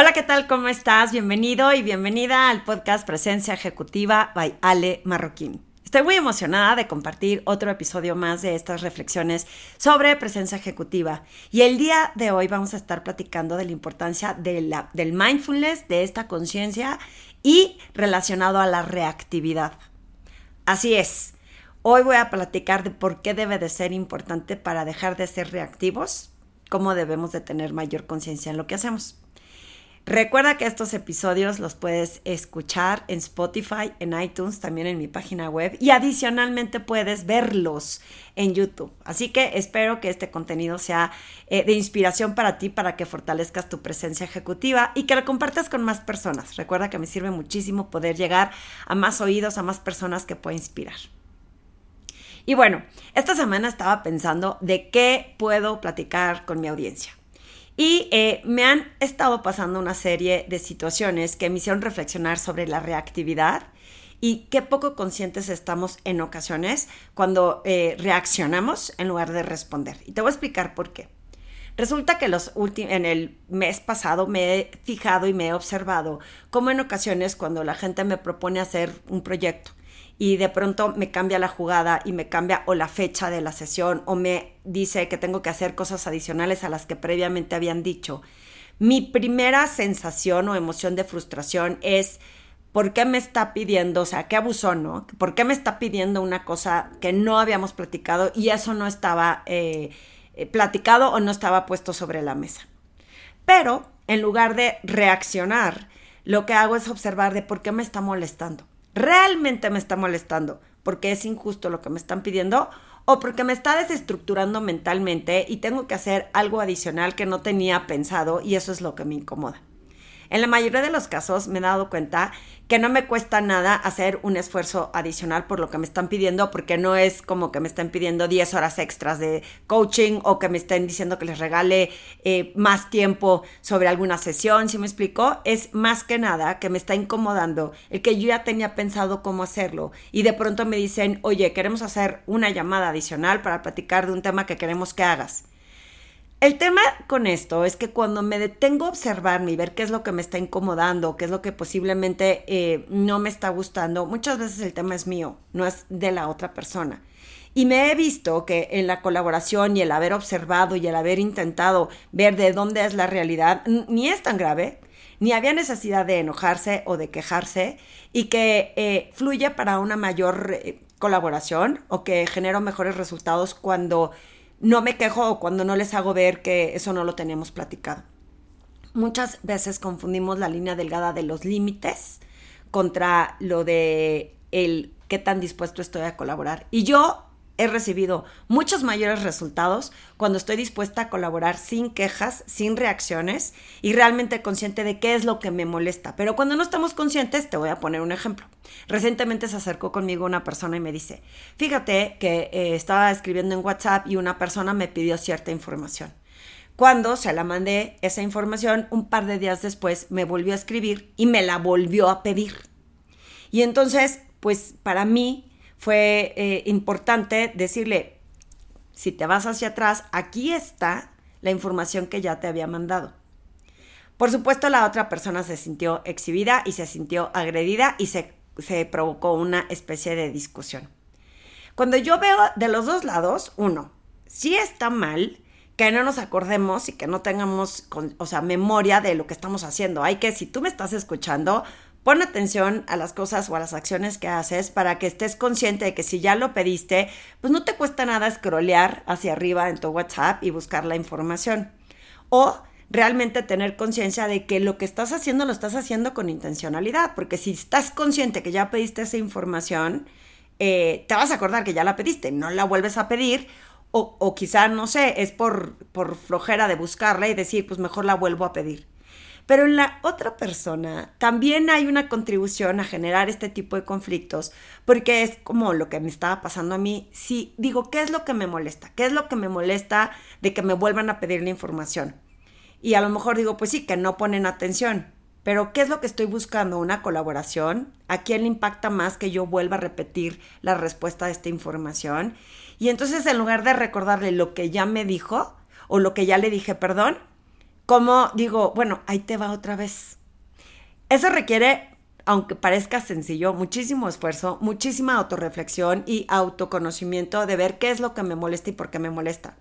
Hola, ¿qué tal? ¿Cómo estás? Bienvenido y bienvenida al podcast Presencia Ejecutiva by Ale Marroquín. Estoy muy emocionada de compartir otro episodio más de estas reflexiones sobre presencia ejecutiva. Y el día de hoy vamos a estar platicando de la importancia de la, del mindfulness, de esta conciencia y relacionado a la reactividad. Así es. Hoy voy a platicar de por qué debe de ser importante para dejar de ser reactivos, cómo debemos de tener mayor conciencia en lo que hacemos. Recuerda que estos episodios los puedes escuchar en Spotify, en iTunes, también en mi página web y adicionalmente puedes verlos en YouTube. Así que espero que este contenido sea eh, de inspiración para ti, para que fortalezcas tu presencia ejecutiva y que lo compartas con más personas. Recuerda que me sirve muchísimo poder llegar a más oídos, a más personas que pueda inspirar. Y bueno, esta semana estaba pensando de qué puedo platicar con mi audiencia. Y eh, me han estado pasando una serie de situaciones que me hicieron reflexionar sobre la reactividad y qué poco conscientes estamos en ocasiones cuando eh, reaccionamos en lugar de responder. Y te voy a explicar por qué. Resulta que los en el mes pasado me he fijado y me he observado cómo en ocasiones cuando la gente me propone hacer un proyecto y de pronto me cambia la jugada y me cambia o la fecha de la sesión o me dice que tengo que hacer cosas adicionales a las que previamente habían dicho, mi primera sensación o emoción de frustración es ¿por qué me está pidiendo, o sea, qué abusó, ¿no? ¿Por qué me está pidiendo una cosa que no habíamos platicado y eso no estaba eh, platicado o no estaba puesto sobre la mesa? Pero en lugar de reaccionar, lo que hago es observar de por qué me está molestando realmente me está molestando porque es injusto lo que me están pidiendo o porque me está desestructurando mentalmente y tengo que hacer algo adicional que no tenía pensado y eso es lo que me incomoda. En la mayoría de los casos me he dado cuenta que no me cuesta nada hacer un esfuerzo adicional por lo que me están pidiendo, porque no es como que me estén pidiendo 10 horas extras de coaching o que me estén diciendo que les regale eh, más tiempo sobre alguna sesión, si me explico? Es más que nada que me está incomodando el que yo ya tenía pensado cómo hacerlo y de pronto me dicen, oye, queremos hacer una llamada adicional para platicar de un tema que queremos que hagas. El tema con esto es que cuando me detengo a observarme y ver qué es lo que me está incomodando, qué es lo que posiblemente eh, no me está gustando, muchas veces el tema es mío, no es de la otra persona. Y me he visto que en la colaboración y el haber observado y el haber intentado ver de dónde es la realidad, ni es tan grave, ni había necesidad de enojarse o de quejarse y que eh, fluye para una mayor eh, colaboración o que genero mejores resultados cuando no me quejo cuando no les hago ver que eso no lo teníamos platicado. Muchas veces confundimos la línea delgada de los límites contra lo de el qué tan dispuesto estoy a colaborar. Y yo he recibido muchos mayores resultados cuando estoy dispuesta a colaborar sin quejas, sin reacciones y realmente consciente de qué es lo que me molesta. Pero cuando no estamos conscientes, te voy a poner un ejemplo. Recientemente se acercó conmigo una persona y me dice, fíjate que eh, estaba escribiendo en WhatsApp y una persona me pidió cierta información. Cuando se la mandé esa información, un par de días después me volvió a escribir y me la volvió a pedir. Y entonces, pues para mí fue eh, importante decirle, si te vas hacia atrás, aquí está la información que ya te había mandado. Por supuesto, la otra persona se sintió exhibida y se sintió agredida y se, se provocó una especie de discusión. Cuando yo veo de los dos lados, uno, si está mal que no nos acordemos y que no tengamos, o sea, memoria de lo que estamos haciendo. Hay que, si tú me estás escuchando, Pon atención a las cosas o a las acciones que haces para que estés consciente de que si ya lo pediste, pues no te cuesta nada scrollear hacia arriba en tu WhatsApp y buscar la información. O realmente tener conciencia de que lo que estás haciendo lo estás haciendo con intencionalidad, porque si estás consciente que ya pediste esa información, eh, te vas a acordar que ya la pediste, no la vuelves a pedir, o, quizá, no sé, es por, por flojera de buscarla y decir, pues mejor la vuelvo a pedir. Pero en la otra persona también hay una contribución a generar este tipo de conflictos, porque es como lo que me estaba pasando a mí. Si digo, ¿qué es lo que me molesta? ¿Qué es lo que me molesta de que me vuelvan a pedir la información? Y a lo mejor digo, pues sí, que no ponen atención. Pero ¿qué es lo que estoy buscando? ¿Una colaboración? ¿A quién le impacta más que yo vuelva a repetir la respuesta a esta información? Y entonces en lugar de recordarle lo que ya me dijo o lo que ya le dije, perdón, como digo, bueno, ahí te va otra vez. Eso requiere, aunque parezca sencillo, muchísimo esfuerzo, muchísima autorreflexión y autoconocimiento de ver qué es lo que me molesta y por qué me molesta.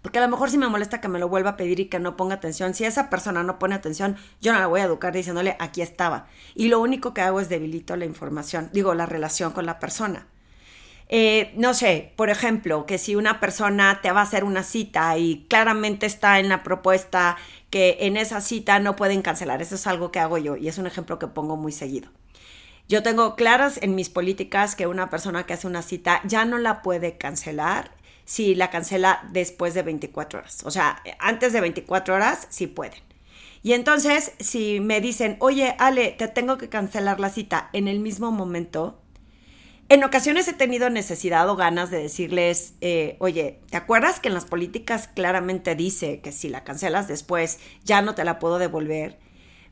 Porque a lo mejor si me molesta que me lo vuelva a pedir y que no ponga atención, si esa persona no pone atención, yo no la voy a educar diciéndole aquí estaba. Y lo único que hago es debilito la información, digo, la relación con la persona. Eh, no sé, por ejemplo, que si una persona te va a hacer una cita y claramente está en la propuesta que en esa cita no pueden cancelar, eso es algo que hago yo y es un ejemplo que pongo muy seguido. Yo tengo claras en mis políticas que una persona que hace una cita ya no la puede cancelar si la cancela después de 24 horas. O sea, antes de 24 horas sí pueden. Y entonces, si me dicen, oye, Ale, te tengo que cancelar la cita en el mismo momento, en ocasiones he tenido necesidad o ganas de decirles, eh, oye, ¿te acuerdas que en las políticas claramente dice que si la cancelas después ya no te la puedo devolver?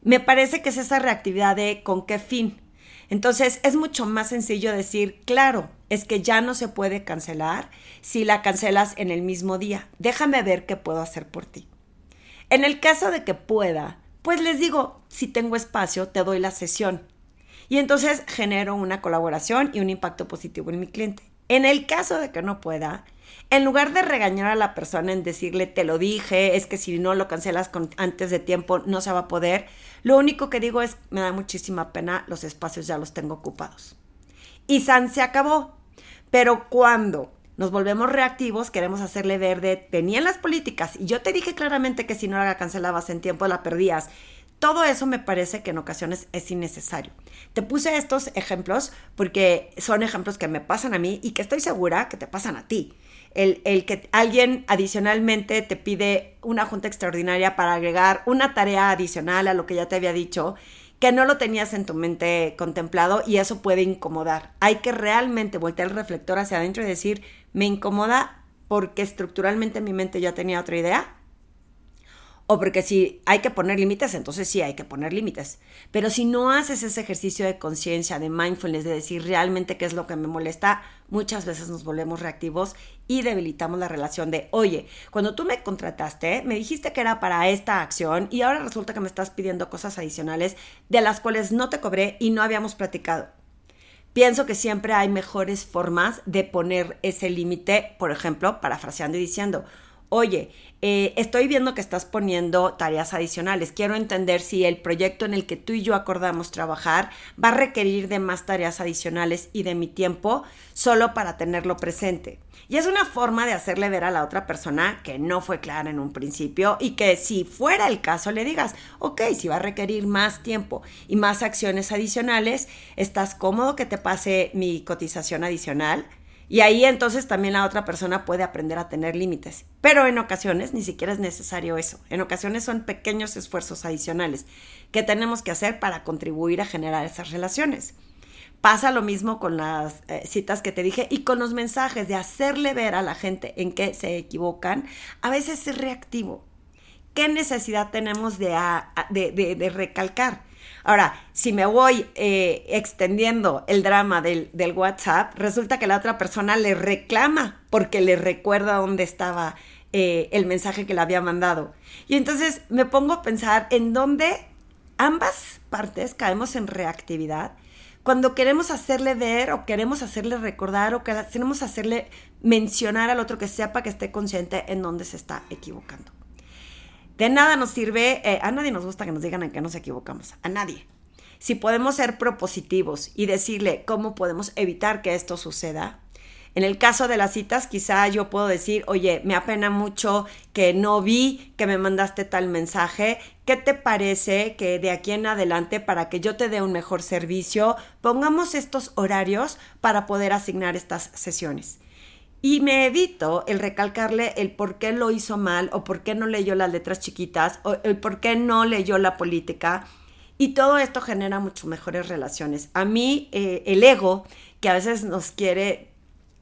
Me parece que es esa reactividad de con qué fin. Entonces es mucho más sencillo decir, claro, es que ya no se puede cancelar si la cancelas en el mismo día. Déjame ver qué puedo hacer por ti. En el caso de que pueda, pues les digo, si tengo espacio, te doy la sesión. Y entonces genero una colaboración y un impacto positivo en mi cliente. En el caso de que no pueda, en lugar de regañar a la persona en decirle te lo dije, es que si no lo cancelas antes de tiempo no se va a poder, lo único que digo es me da muchísima pena, los espacios ya los tengo ocupados. Y San se acabó. Pero cuando nos volvemos reactivos, queremos hacerle ver de tenían las políticas y yo te dije claramente que si no la cancelabas en tiempo la perdías. Todo eso me parece que en ocasiones es innecesario. Te puse estos ejemplos porque son ejemplos que me pasan a mí y que estoy segura que te pasan a ti el, que alguien adicionalmente te pide una junta extraordinaria para agregar una tarea adicional a lo que ya te había dicho, que no lo tenías en tu mente contemplado y eso puede incomodar. Hay que realmente voltear el reflector hacia adentro y decir, me incomoda porque estructuralmente en mi mente ya tenía otra idea o porque si hay que poner límites, entonces sí hay que poner límites. Pero si no haces ese ejercicio de conciencia, de mindfulness, de decir realmente qué es lo que me molesta, muchas veces nos volvemos reactivos y debilitamos la relación de, oye, cuando tú me contrataste, me dijiste que era para esta acción y ahora resulta que me estás pidiendo cosas adicionales de las cuales no te cobré y no habíamos platicado. Pienso que siempre hay mejores formas de poner ese límite, por ejemplo, parafraseando y diciendo, oye, eh, estoy viendo que estás poniendo tareas adicionales. Quiero entender si el proyecto en el que tú y yo acordamos trabajar va a requerir de más tareas adicionales y de mi tiempo solo para tenerlo presente. Y es una forma de hacerle ver a la otra persona que no fue clara en un principio y que si fuera el caso le digas, ok, si va a requerir más tiempo y más acciones adicionales, ¿estás cómodo que te pase mi cotización adicional? Y ahí entonces también la otra persona puede aprender a tener límites. Pero en ocasiones ni siquiera es necesario eso. En ocasiones son pequeños esfuerzos adicionales que tenemos que hacer para contribuir a generar esas relaciones. Pasa lo mismo con las eh, citas que te dije y con los mensajes de hacerle ver a la gente en qué se equivocan. A veces es reactivo. ¿Qué necesidad tenemos de, de recalcar? Ahora, si me voy eh, extendiendo el drama del, WhatsApp, resulta que la otra persona le reclama porque le recuerda dónde estaba eh, el mensaje que le había mandado. Y entonces me pongo a pensar en dónde ambas partes caemos en reactividad cuando queremos hacerle ver o queremos hacerle recordar o queremos hacerle mencionar al otro que sepa que esté consciente en dónde se está equivocando. De nada nos sirve, eh, a nadie nos gusta que nos digan en qué nos equivocamos, a nadie. Si podemos ser propositivos y decirle cómo podemos evitar que esto suceda, en el caso de las citas, quizá yo puedo decir, oye, me apena mucho que no vi que me mandaste tal mensaje. ¿Qué te parece que de aquí en adelante, para que yo te dé un mejor servicio, pongamos estos horarios para poder asignar estas sesiones? Y me evito el recalcarle el por qué lo hizo mal o por qué no leyó las letras chiquitas o el por qué no leyó la política. Y todo esto genera mucho mejores relaciones. A mí eh, el ego, que a veces nos quiere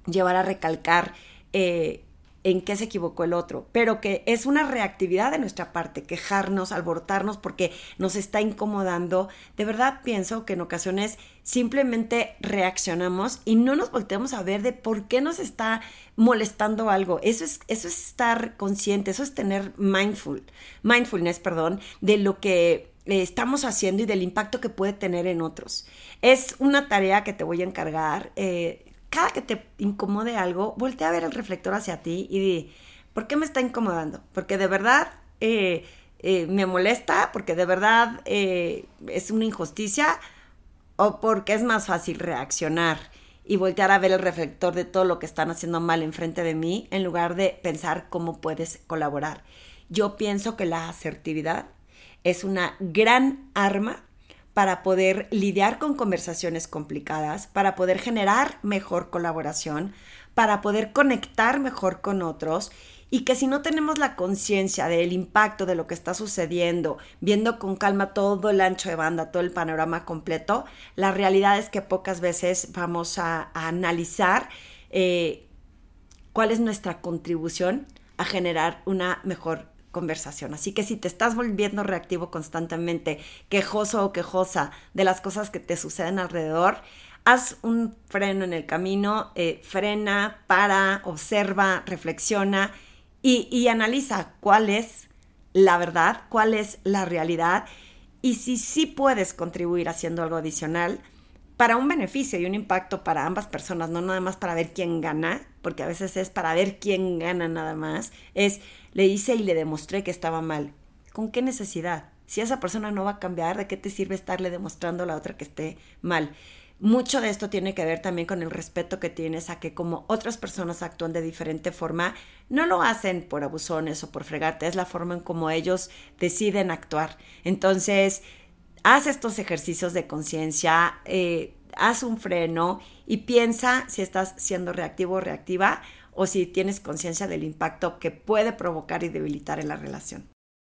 llevar a recalcar eh, en qué se equivocó el otro, pero que es una reactividad de nuestra parte, quejarnos, alborotarnos porque nos está incomodando. De verdad pienso que en ocasiones simplemente reaccionamos y no nos volteamos a ver de por qué nos está molestando algo. Eso es, eso es estar consciente, eso es tener mindful, mindfulness, perdón, de lo que eh, estamos haciendo y del impacto que puede tener en otros. Es una tarea que te voy a encargar. Eh, cada que te incomode algo, voltea a ver el reflector hacia ti y di, ¿por qué me está incomodando? Porque de verdad eh, eh, me molesta, porque de verdad eh, es una injusticia o porque es más fácil reaccionar y voltear a ver el reflector de todo lo que están haciendo mal enfrente de mí en lugar de pensar cómo puedes colaborar. Yo pienso que la asertividad es una gran arma para poder lidiar con conversaciones complicadas, para poder generar mejor colaboración, para poder conectar mejor con otros y que si no tenemos la conciencia del impacto de lo que está sucediendo, viendo con calma todo el ancho de banda, todo el panorama completo, la realidad es que pocas veces vamos a, analizar eh, cuál es nuestra contribución a generar una mejor conversación. Así que si te estás volviendo reactivo constantemente, quejoso o quejosa de las cosas que te suceden alrededor, haz un freno en el camino, eh, frena, para, observa, reflexiona y, y analiza cuál es la verdad, cuál es la realidad y si sí puedes contribuir haciendo algo adicional, para un beneficio y un impacto para ambas personas, no nada más para ver quién gana, porque a veces es para ver quién gana nada más, es le hice y le demostré que estaba mal. ¿Con qué necesidad? Si esa persona no va a cambiar, ¿de qué te sirve estarle demostrando a la otra que esté mal? Mucho de esto tiene que ver también con el respeto que tienes a que como otras personas actúan de diferente forma, no lo hacen por abusones o por fregarte, es la forma en como ellos deciden actuar. Entonces, haz estos ejercicios de conciencia, eh, haz un freno y piensa si estás siendo reactivo o reactiva o si tienes conciencia del impacto que puede provocar y debilitar en la relación.